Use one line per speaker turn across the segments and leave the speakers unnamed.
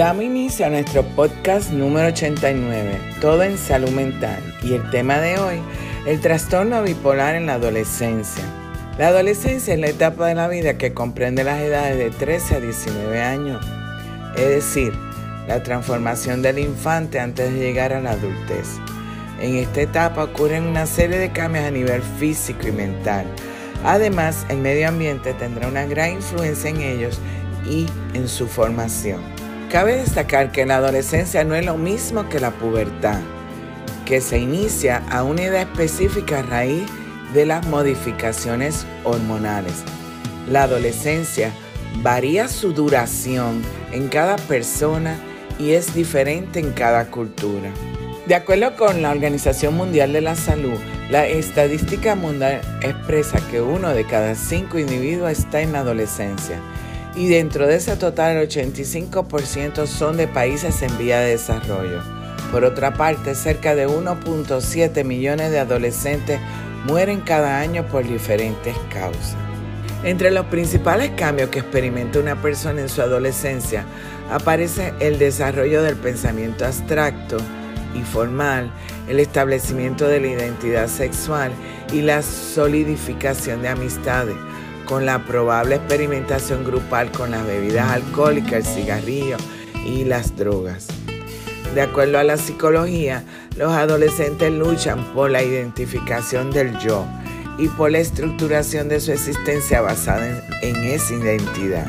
Damos inicio a nuestro podcast número 89, Todo en Salud Mental, y el tema de hoy, el trastorno bipolar en la adolescencia. La adolescencia es la etapa de la vida que comprende las edades de 13 a 19 años, es decir, la transformación del infante antes de llegar a la adultez. En esta etapa ocurren una serie de cambios a nivel físico y mental. Además, el medio ambiente tendrá una gran influencia en ellos y en su formación. Cabe destacar que la adolescencia no es lo mismo que la pubertad, que se inicia a una edad específica a raíz de las modificaciones hormonales. La adolescencia varía su duración en cada persona y es diferente en cada cultura. De acuerdo con la Organización Mundial de la Salud, la estadística mundial expresa que uno de cada cinco individuos está en la adolescencia y dentro de ese total el 85% son de países en vía de desarrollo. Por otra parte, cerca de 1.7 millones de adolescentes mueren cada año por diferentes causas. Entre los principales cambios que experimenta una persona en su adolescencia aparece el desarrollo del pensamiento abstracto y formal, el establecimiento de la identidad sexual y la solidificación de amistades, con la probable experimentación grupal con las bebidas alcohólicas, el cigarrillo y las drogas. De acuerdo a la psicología, los adolescentes luchan por la identificación del yo y por la estructuración de su existencia basada en, esa identidad.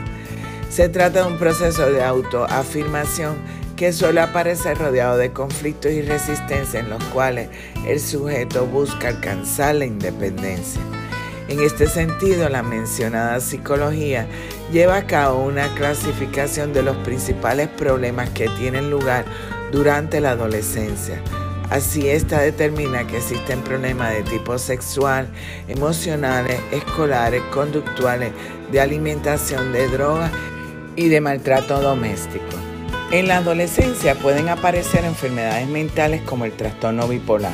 Se trata de un proceso de autoafirmación que suele aparecer rodeado de conflictos y resistencia en los cuales el sujeto busca alcanzar la independencia. En este sentido, la mencionada psicología lleva a cabo una clasificación de los principales problemas que tienen lugar durante la adolescencia. Así, esta determina que existen problemas de tipo sexual, emocionales, escolares, conductuales, de alimentación, de drogas y de maltrato doméstico. En la adolescencia pueden aparecer enfermedades mentales como el trastorno bipolar.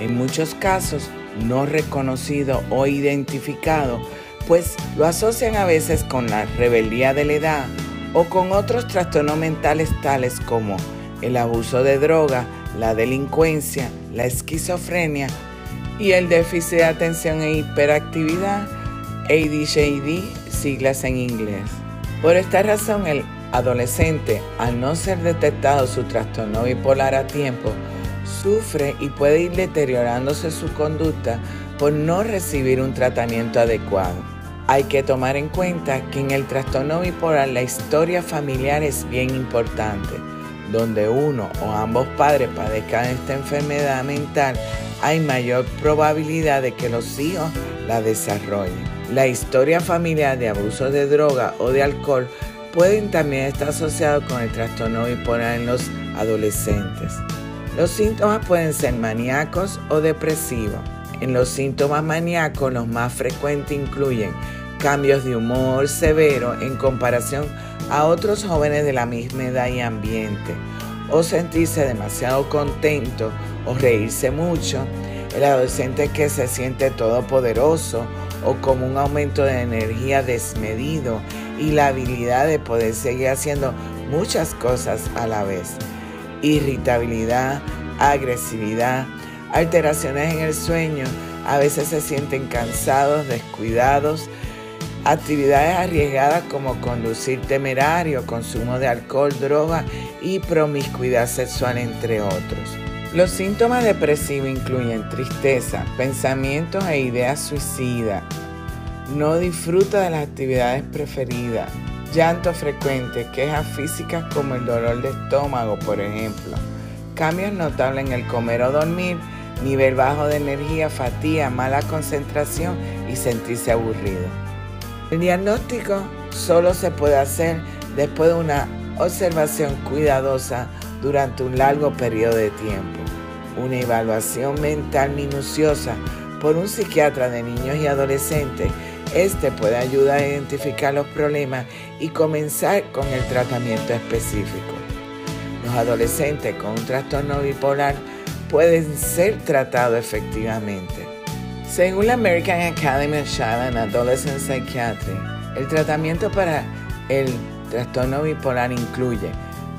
En muchos casos, no reconocido o identificado, pues lo asocian a veces con la rebeldía de la edad o con otros trastornos mentales tales como el abuso de droga, la delincuencia, la esquizofrenia y el déficit de atención e hiperactividad, ADHD, siglas en inglés. Por esta razón, el adolescente, al no ser detectado su trastorno bipolar a tiempo, sufre y puede ir deteriorándose su conducta por no recibir un tratamiento adecuado. Hay que tomar en cuenta que en el trastorno bipolar la historia familiar es bien importante. Donde uno o ambos padres padezcan esta enfermedad mental, hay mayor probabilidad de que los hijos la desarrollen. La historia familiar de abuso de droga o de alcohol pueden también estar asociados con el trastorno bipolar en los adolescentes. Los síntomas pueden ser maníacos o depresivos. En los síntomas maníacos los más frecuentes incluyen cambios de humor severo en comparación a otros jóvenes de la misma edad y ambiente, o sentirse demasiado contento o reírse mucho, el adolescente que se siente todopoderoso o como un aumento de energía desmedido y la habilidad de poder seguir haciendo muchas cosas a la vez irritabilidad, agresividad, alteraciones en el sueño, a veces se sienten cansados, descuidados, actividades arriesgadas como conducir temerario, consumo de alcohol, droga y promiscuidad sexual, entre otros. Los síntomas depresivos incluyen tristeza, pensamientos e ideas suicidas, no disfruta de las actividades preferidas, llanto frecuente, quejas físicas como el dolor de estómago, por ejemplo, cambios notables en el comer o dormir, nivel bajo de energía, fatiga, mala concentración y sentirse aburrido. El diagnóstico solo se puede hacer después de una observación cuidadosa durante un largo periodo de tiempo. Una evaluación mental minuciosa por un psiquiatra de niños y adolescentes este puede ayudar a identificar los problemas y comenzar con el tratamiento específico. Los adolescentes con un trastorno bipolar pueden ser tratados efectivamente. Según la American Academy of Child and Adolescent Psychiatry, el tratamiento para el trastorno bipolar incluye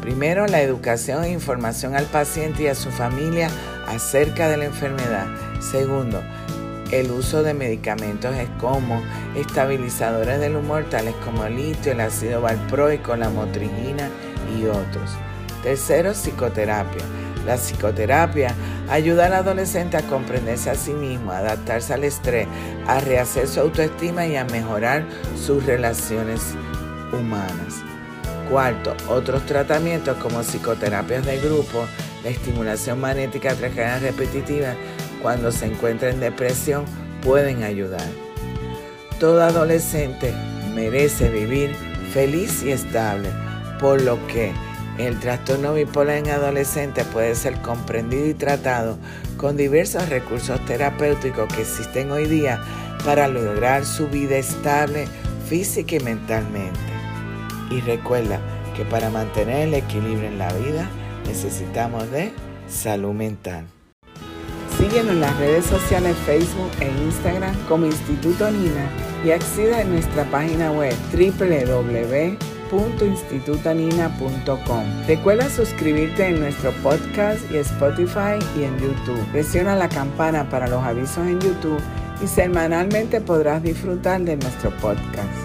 Primero, la educación e información al paciente y a su familia acerca de la enfermedad. Segundo, el uso de medicamentos como estabilizadores del humor tales como el litio, el ácido valproico, la motrigina y otros. Tercero, psicoterapia. La psicoterapia ayuda al adolescente a comprenderse a sí mismo, a adaptarse al estrés, a rehacer su autoestima y a mejorar sus relaciones humanas. Cuarto, otros tratamientos como psicoterapias de grupo, la estimulación magnética tras repetitiva cuando se encuentra en depresión pueden ayudar. Todo adolescente merece vivir feliz y estable, por lo que el trastorno bipolar en adolescentes puede ser comprendido y tratado con diversos recursos terapéuticos que existen hoy día para lograr su vida estable física y mentalmente. Y recuerda que para mantener el equilibrio en la vida necesitamos de salud mental. Síguenos en las redes sociales Facebook e Instagram como Instituto Nina y accede a nuestra página web www.institutonina.com. Recuerda suscribirte en nuestro podcast y Spotify y en YouTube. Presiona la campana para los avisos en YouTube y semanalmente podrás disfrutar de nuestro podcast.